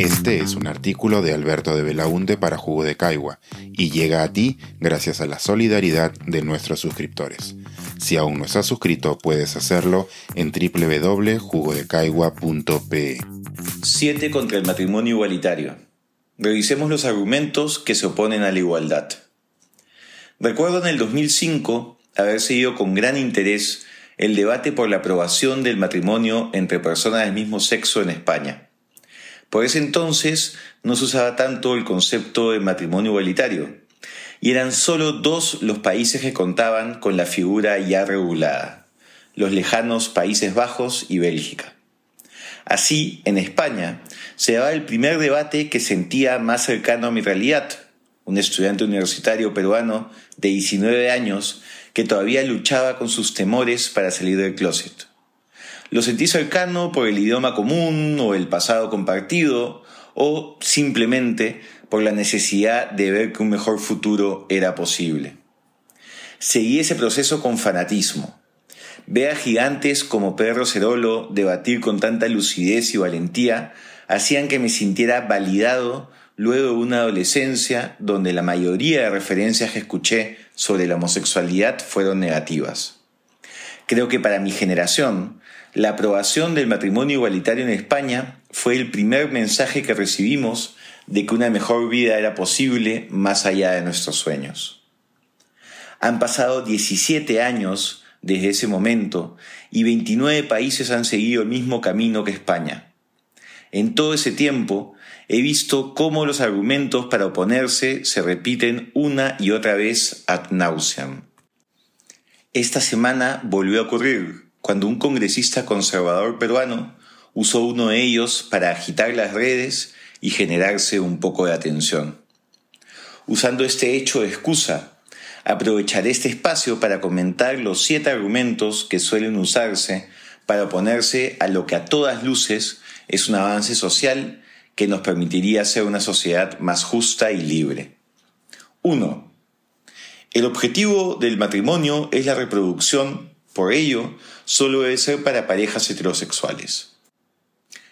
Este es un artículo de Alberto de Belaunte para Jugo de Caigua y llega a ti gracias a la solidaridad de nuestros suscriptores. Si aún no estás suscrito, puedes hacerlo en www.jugodecaigua.pe. 7 contra el matrimonio igualitario. Revisemos los argumentos que se oponen a la igualdad. Recuerdo en el 2005 haber seguido con gran interés el debate por la aprobación del matrimonio entre personas del mismo sexo en España. Por ese entonces no se usaba tanto el concepto de matrimonio igualitario, y eran solo dos los países que contaban con la figura ya regulada, los lejanos Países Bajos y Bélgica. Así, en España, se daba el primer debate que sentía más cercano a mi realidad, un estudiante universitario peruano de 19 años que todavía luchaba con sus temores para salir del closet. Lo sentí cercano por el idioma común o el pasado compartido o simplemente por la necesidad de ver que un mejor futuro era posible. Seguí ese proceso con fanatismo. Ver a gigantes como Pedro Cerolo debatir con tanta lucidez y valentía hacían que me sintiera validado luego de una adolescencia donde la mayoría de referencias que escuché sobre la homosexualidad fueron negativas. Creo que para mi generación, la aprobación del matrimonio igualitario en España fue el primer mensaje que recibimos de que una mejor vida era posible más allá de nuestros sueños. Han pasado 17 años desde ese momento y 29 países han seguido el mismo camino que España. En todo ese tiempo he visto cómo los argumentos para oponerse se repiten una y otra vez ad nauseam. Esta semana volvió a ocurrir cuando un congresista conservador peruano usó uno de ellos para agitar las redes y generarse un poco de atención. Usando este hecho de excusa, aprovecharé este espacio para comentar los siete argumentos que suelen usarse para oponerse a lo que a todas luces es un avance social que nos permitiría ser una sociedad más justa y libre. 1. El objetivo del matrimonio es la reproducción, por ello, solo debe ser para parejas heterosexuales.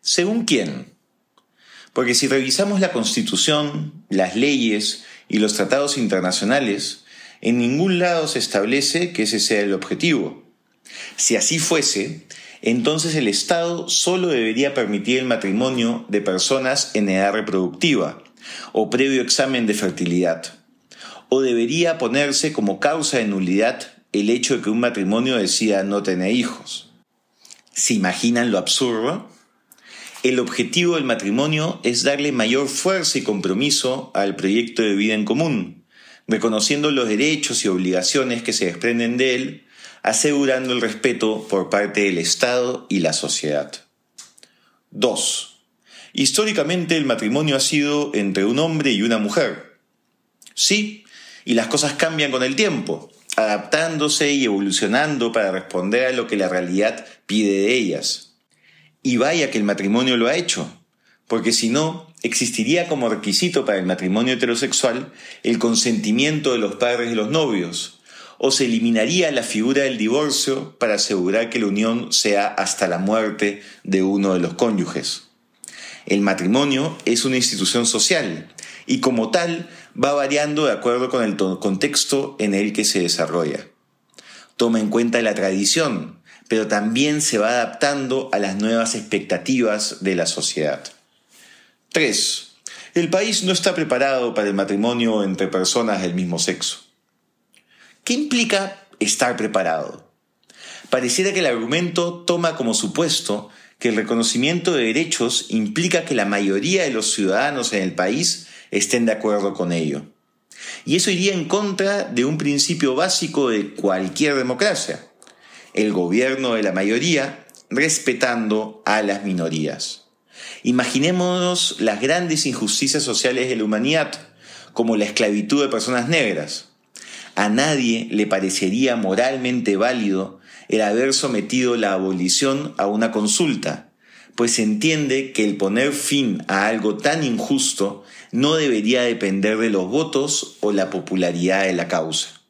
¿Según quién? Porque si revisamos la Constitución, las leyes y los tratados internacionales, en ningún lado se establece que ese sea el objetivo. Si así fuese, entonces el Estado solo debería permitir el matrimonio de personas en edad reproductiva o previo examen de fertilidad. O debería ponerse como causa de nulidad el hecho de que un matrimonio decida no tener hijos. ¿Se imaginan lo absurdo? El objetivo del matrimonio es darle mayor fuerza y compromiso al proyecto de vida en común, reconociendo los derechos y obligaciones que se desprenden de él, asegurando el respeto por parte del Estado y la sociedad. 2. Históricamente el matrimonio ha sido entre un hombre y una mujer. Sí, y las cosas cambian con el tiempo adaptándose y evolucionando para responder a lo que la realidad pide de ellas. Y vaya que el matrimonio lo ha hecho, porque si no, existiría como requisito para el matrimonio heterosexual el consentimiento de los padres de los novios, o se eliminaría la figura del divorcio para asegurar que la unión sea hasta la muerte de uno de los cónyuges. El matrimonio es una institución social y como tal va variando de acuerdo con el contexto en el que se desarrolla. Toma en cuenta la tradición, pero también se va adaptando a las nuevas expectativas de la sociedad. 3. El país no está preparado para el matrimonio entre personas del mismo sexo. ¿Qué implica estar preparado? Pareciera que el argumento toma como supuesto que el reconocimiento de derechos implica que la mayoría de los ciudadanos en el país estén de acuerdo con ello. Y eso iría en contra de un principio básico de cualquier democracia, el gobierno de la mayoría respetando a las minorías. Imaginémonos las grandes injusticias sociales de la humanidad, como la esclavitud de personas negras. A nadie le parecería moralmente válido el haber sometido la abolición a una consulta, pues se entiende que el poner fin a algo tan injusto no debería depender de los votos o la popularidad de la causa.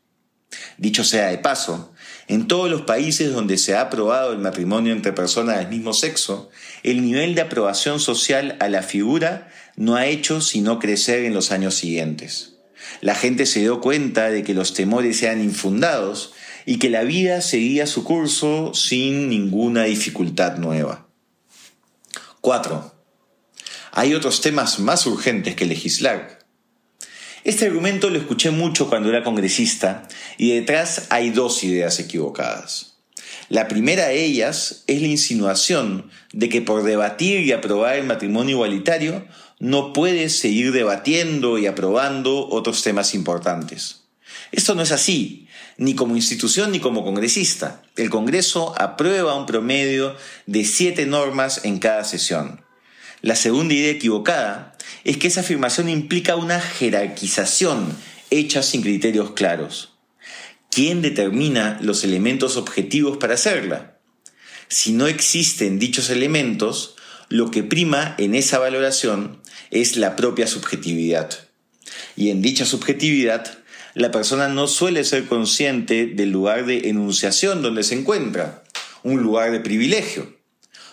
Dicho sea de paso, En todos los países donde se ha aprobado el matrimonio entre personas del mismo sexo, el nivel de aprobación social a la figura no ha hecho sino crecer en los años siguientes. La gente se dio cuenta de que los temores eran infundados y que la vida seguía su curso sin ninguna dificultad nueva. 4. Hay otros temas más urgentes que legislar. Este argumento lo escuché mucho cuando era congresista y detrás hay dos ideas equivocadas. La primera de ellas es la insinuación de que por debatir y aprobar el matrimonio igualitario no puedes seguir debatiendo y aprobando otros temas importantes. Esto no es así, ni como institución ni como congresista. El Congreso aprueba un promedio de siete normas en cada sesión. La segunda idea equivocada es que esa afirmación implica una jerarquización hecha sin criterios claros. ¿Quién determina los elementos objetivos para hacerla? Si no existen dichos elementos, lo que prima en esa valoración es la propia subjetividad. Y en dicha subjetividad, la persona no suele ser consciente del lugar de enunciación donde se encuentra, un lugar de privilegio.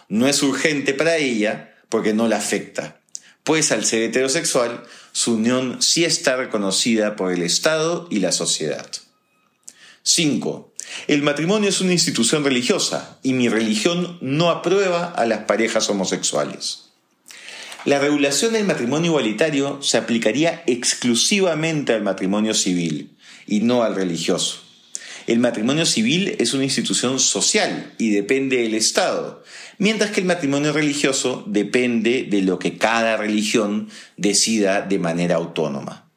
No es urgente para ella porque no la afecta, pues al ser heterosexual, su unión sí está reconocida por el Estado y la sociedad. 5. El matrimonio es una institución religiosa y mi religión no aprueba a las parejas homosexuales. La regulación del matrimonio igualitario se aplicaría exclusivamente al matrimonio civil y no al religioso. El matrimonio civil es una institución social y depende del Estado, mientras que el matrimonio religioso depende de lo que cada religión decida de manera autónoma.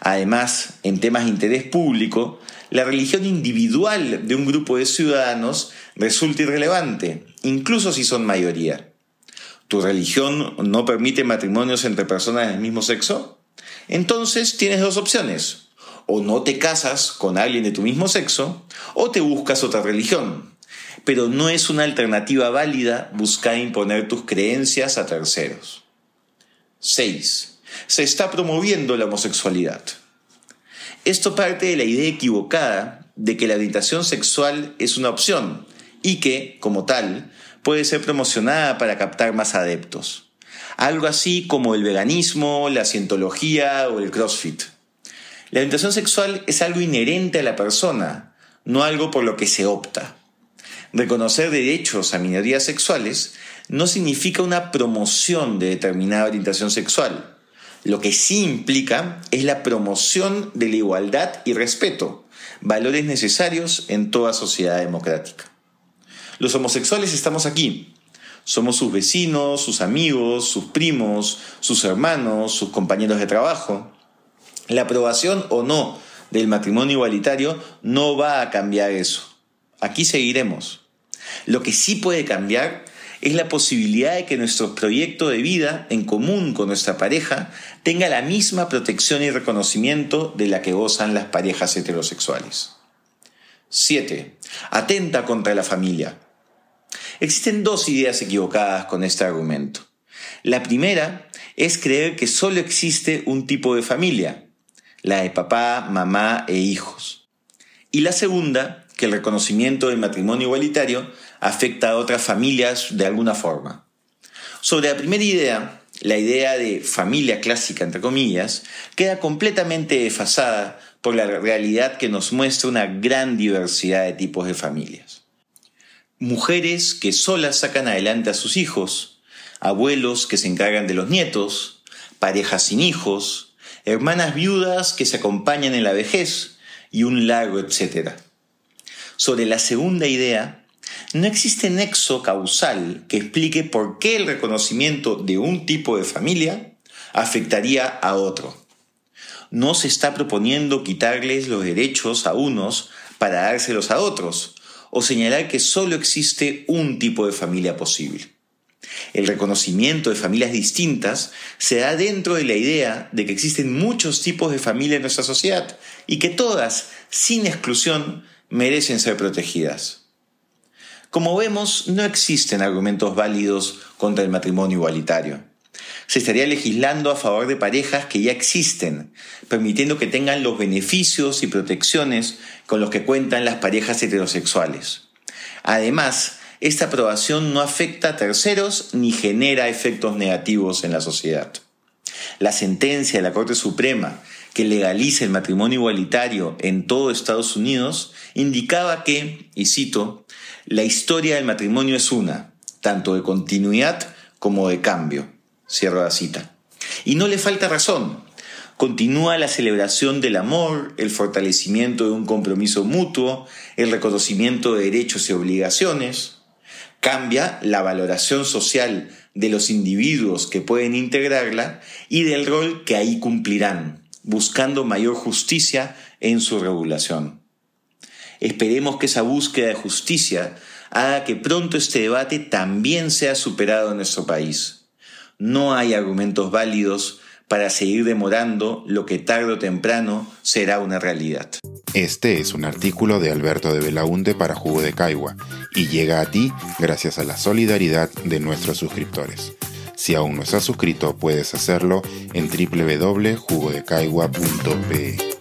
Además, en temas de interés público, la religión individual de un grupo de ciudadanos resulta irrelevante, incluso si son mayoría. ¿Tu religión no permite matrimonios entre personas del mismo sexo? Entonces tienes dos opciones. O no te casas con alguien de tu mismo sexo, o te buscas otra religión. Pero no es una alternativa válida buscar imponer tus creencias a terceros. 6. Se está promoviendo la homosexualidad. Esto parte de la idea equivocada de que la orientación sexual es una opción y que, como tal, puede ser promocionada para captar más adeptos. Algo así como el veganismo, la cientología o el crossfit. La orientación sexual es algo inherente a la persona, no algo por lo que se opta. Reconocer derechos a minorías sexuales no significa una promoción de determinada orientación sexual. Lo que sí implica es la promoción de la igualdad y respeto, valores necesarios en toda sociedad democrática. Los homosexuales estamos aquí. Somos sus vecinos, sus amigos, sus primos, sus hermanos, sus compañeros de trabajo. La aprobación o no del matrimonio igualitario no va a cambiar eso. Aquí seguiremos. Lo que sí puede cambiar es la posibilidad de que nuestro proyecto de vida en común con nuestra pareja tenga la misma protección y reconocimiento de la que gozan las parejas heterosexuales. 7. Atenta contra la familia. Existen dos ideas equivocadas con este argumento. La primera es creer que solo existe un tipo de familia, la de papá, mamá e hijos. Y la segunda, que el reconocimiento del matrimonio igualitario afecta a otras familias de alguna forma. Sobre la primera idea, la idea de familia clásica, entre comillas, queda completamente desfasada por la realidad que nos muestra una gran diversidad de tipos de familias. Mujeres que solas sacan adelante a sus hijos, abuelos que se encargan de los nietos, parejas sin hijos, hermanas viudas que se acompañan en la vejez y un largo etcétera. Sobre la segunda idea, no existe nexo causal que explique por qué el reconocimiento de un tipo de familia afectaría a otro. No se está proponiendo quitarles los derechos a unos para dárselos a otros, o señalar que solo existe un tipo de familia posible. El reconocimiento de familias distintas se da dentro de la idea de que existen muchos tipos de familia en nuestra sociedad y que todas, sin exclusión, merecen ser protegidas. Como vemos, no existen argumentos válidos contra el matrimonio igualitario. Se estaría legislando a favor de parejas que ya existen, permitiendo que tengan los beneficios y protecciones con los que cuentan las parejas heterosexuales. Además, esta aprobación no afecta a terceros ni genera efectos negativos en la sociedad. La sentencia de la Corte Suprema que legaliza el matrimonio igualitario en todo Estados Unidos indicaba que, y cito, la historia del matrimonio es una, tanto de continuidad como de cambio. Cierro la cita. Y no le falta razón. Continúa la celebración del amor, el fortalecimiento de un compromiso mutuo, el reconocimiento de derechos y obligaciones. Cambia la valoración social de los individuos que pueden integrarla y del rol que ahí cumplirán, buscando mayor justicia en su regulación. Esperemos que esa búsqueda de justicia haga que pronto este debate también sea superado en nuestro país. No hay argumentos válidos para seguir demorando lo que tarde o temprano será una realidad. Este es un artículo de Alberto de Belaunte para Jugo de Caigua y llega a ti gracias a la solidaridad de nuestros suscriptores. Si aún no estás suscrito, puedes hacerlo en www.jugodecaigua.pe.